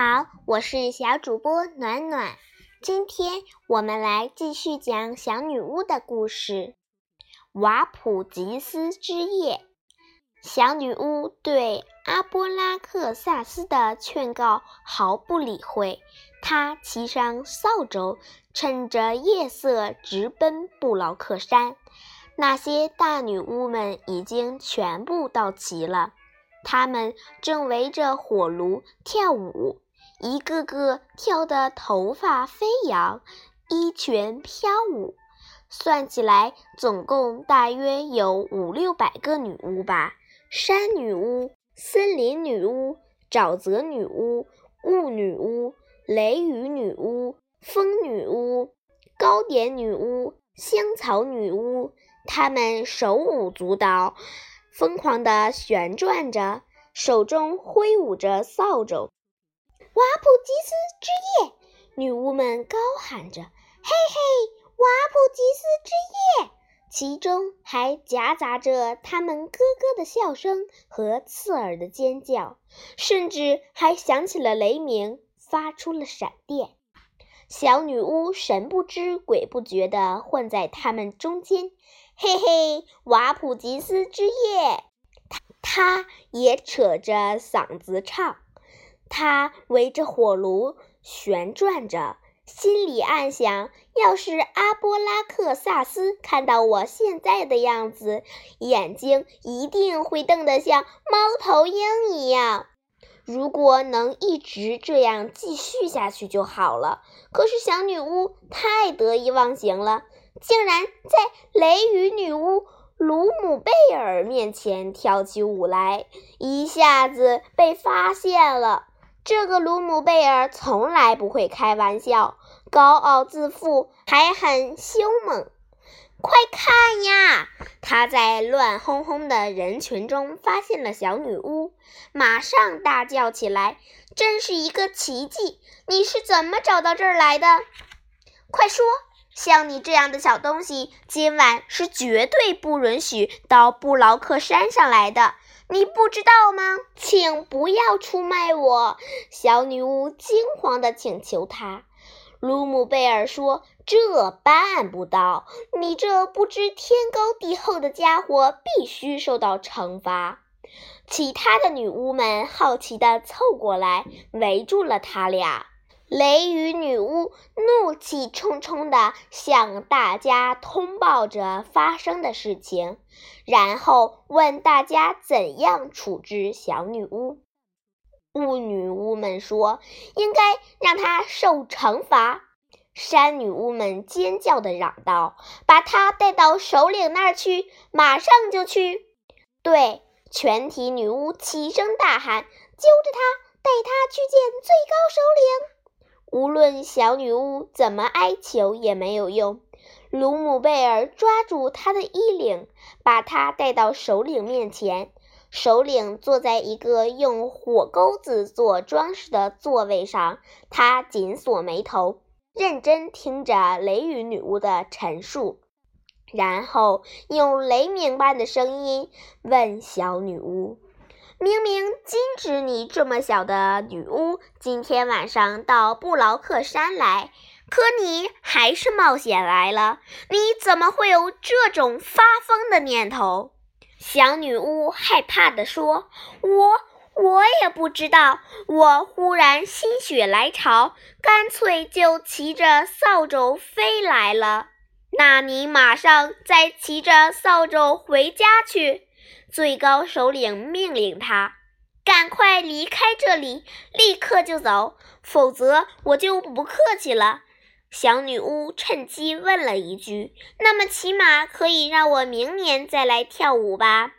好，我是小主播暖暖。今天我们来继续讲小女巫的故事。瓦普吉斯之夜，小女巫对阿波拉克萨斯的劝告毫不理会。她骑上扫帚，趁着夜色直奔布劳克山。那些大女巫们已经全部到齐了。他们正围着火炉跳舞，一个个跳得头发飞扬，衣裙飘舞。算起来，总共大约有五六百个女巫吧：山女巫、森林女巫、沼泽女巫、雾女巫、雷雨女巫、风女巫、糕点女巫、香草女巫。她们手舞足蹈。疯狂地旋转着，手中挥舞着扫帚。瓦普吉斯之夜，女巫们高喊着：“嘿嘿，瓦普吉斯之夜！”其中还夹杂着他们咯咯的笑声和刺耳的尖叫，甚至还响起了雷鸣，发出了闪电。小女巫神不知鬼不觉地混在他们中间。嘿嘿，瓦普吉斯之夜，他他也扯着嗓子唱。他围着火炉旋转着，心里暗想：要是阿波拉克萨斯看到我现在的样子，眼睛一定会瞪得像猫头鹰一样。如果能一直这样继续下去就好了。可是小女巫太得意忘形了。竟然在雷雨女巫鲁姆贝尔面前跳起舞来，一下子被发现了。这个鲁姆贝尔从来不会开玩笑，高傲自负，还很凶猛。快看呀！他在乱哄哄的人群中发现了小女巫，马上大叫起来：“真是一个奇迹！你是怎么找到这儿来的？快说！”像你这样的小东西，今晚是绝对不允许到布劳克山上来的。你不知道吗？请不要出卖我！小女巫惊慌地请求他。卢姆贝尔说：“这办不到，你这不知天高地厚的家伙必须受到惩罚。”其他的女巫们好奇地凑过来，围住了他俩。雷雨女巫怒气冲冲地向大家通报着发生的事情，然后问大家怎样处置小女巫。雾女巫们说：“应该让她受惩罚。”山女巫们尖叫地嚷道：“把她带到首领那儿去，马上就去！”对，全体女巫齐声大喊：“揪着她，带她去见最高首领！”无论小女巫怎么哀求也没有用。鲁姆贝尔抓住她的衣领，把她带到首领面前。首领坐在一个用火钩子做装饰的座位上，他紧锁眉头，认真听着雷雨女巫的陈述，然后用雷鸣般的声音问小女巫。明明今止你这么小的女巫今天晚上到布劳克山来，可你还是冒险来了。你怎么会有这种发疯的念头？小女巫害怕地说：“我我也不知道，我忽然心血来潮，干脆就骑着扫帚飞来了。那你马上再骑着扫帚回家去。”最高首领命令他：“赶快离开这里，立刻就走，否则我就不客气了。”小女巫趁机问了一句：“那么，起码可以让我明年再来跳舞吧？”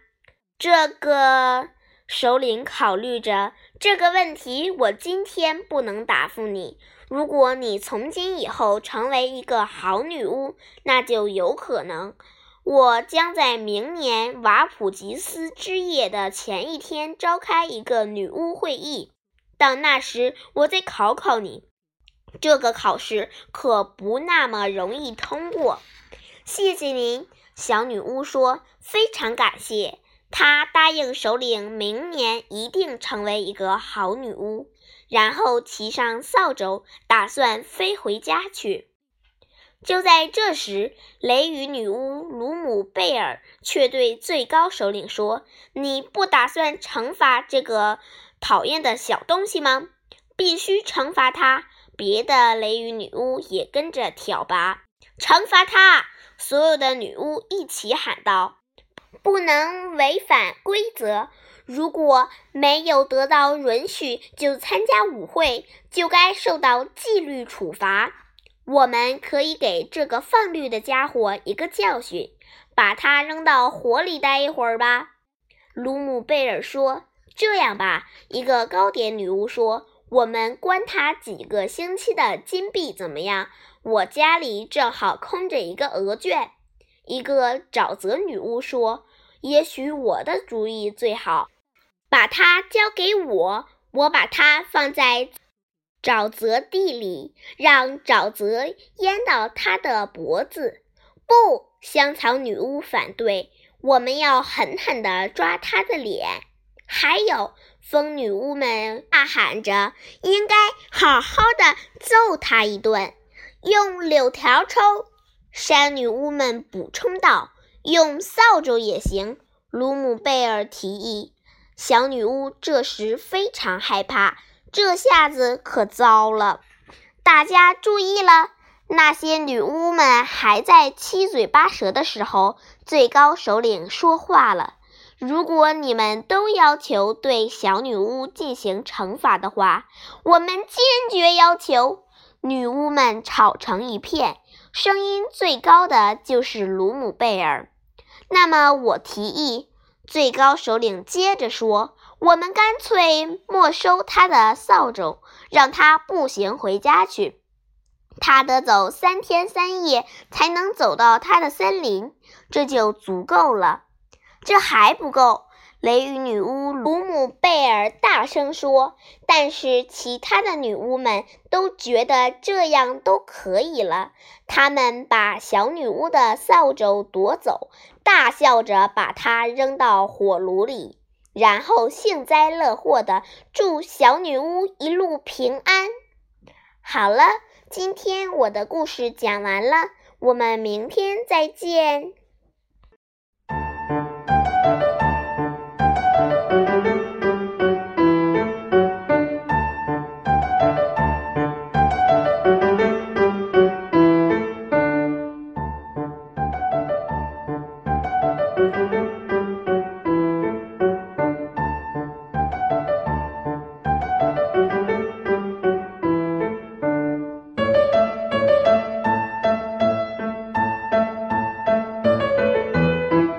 这个首领考虑着这个问题，我今天不能答复你。如果你从今以后成为一个好女巫，那就有可能。我将在明年瓦普吉斯之夜的前一天召开一个女巫会议，到那时我再考考你。这个考试可不那么容易通过。谢谢您，小女巫说，非常感谢。她答应首领，明年一定成为一个好女巫。然后骑上扫帚，打算飞回家去。就在这时，雷雨女巫鲁姆贝尔却对最高首领说：“你不打算惩罚这个讨厌的小东西吗？必须惩罚他！”别的雷雨女巫也跟着挑拔：“惩罚他！”所有的女巫一起喊道：“不能违反规则。如果没有得到允许就参加舞会，就该受到纪律处罚。”我们可以给这个放绿的家伙一个教训，把他扔到火里待一会儿吧。”鲁姆贝尔说。“这样吧。”一个糕点女巫说，“我们关他几个星期的金币怎么样？我家里正好空着一个鹅圈。”一个沼泽女巫说，“也许我的主意最好，把它交给我，我把它放在。”沼泽地里，让沼泽淹到他的脖子。不，香草女巫反对。我们要狠狠地抓他的脸。还有，风女巫们大喊着：“应该好好的揍他一顿，用柳条抽。”山女巫们补充道：“用扫帚也行。”鲁姆贝尔提议。小女巫这时非常害怕。这下子可糟了！大家注意了，那些女巫们还在七嘴八舌的时候，最高首领说话了：“如果你们都要求对小女巫进行惩罚的话，我们坚决要求。”女巫们吵成一片，声音最高的就是鲁姆贝尔。那么，我提议，最高首领接着说。我们干脆没收他的扫帚，让他步行回家去。他得走三天三夜才能走到他的森林，这就足够了。这还不够，雷雨女巫鲁姆贝尔大声说。但是其他的女巫们都觉得这样都可以了。他们把小女巫的扫帚夺走，大笑着把它扔到火炉里。然后幸灾乐祸的祝小女巫一路平安。好了，今天我的故事讲完了，我们明天再见。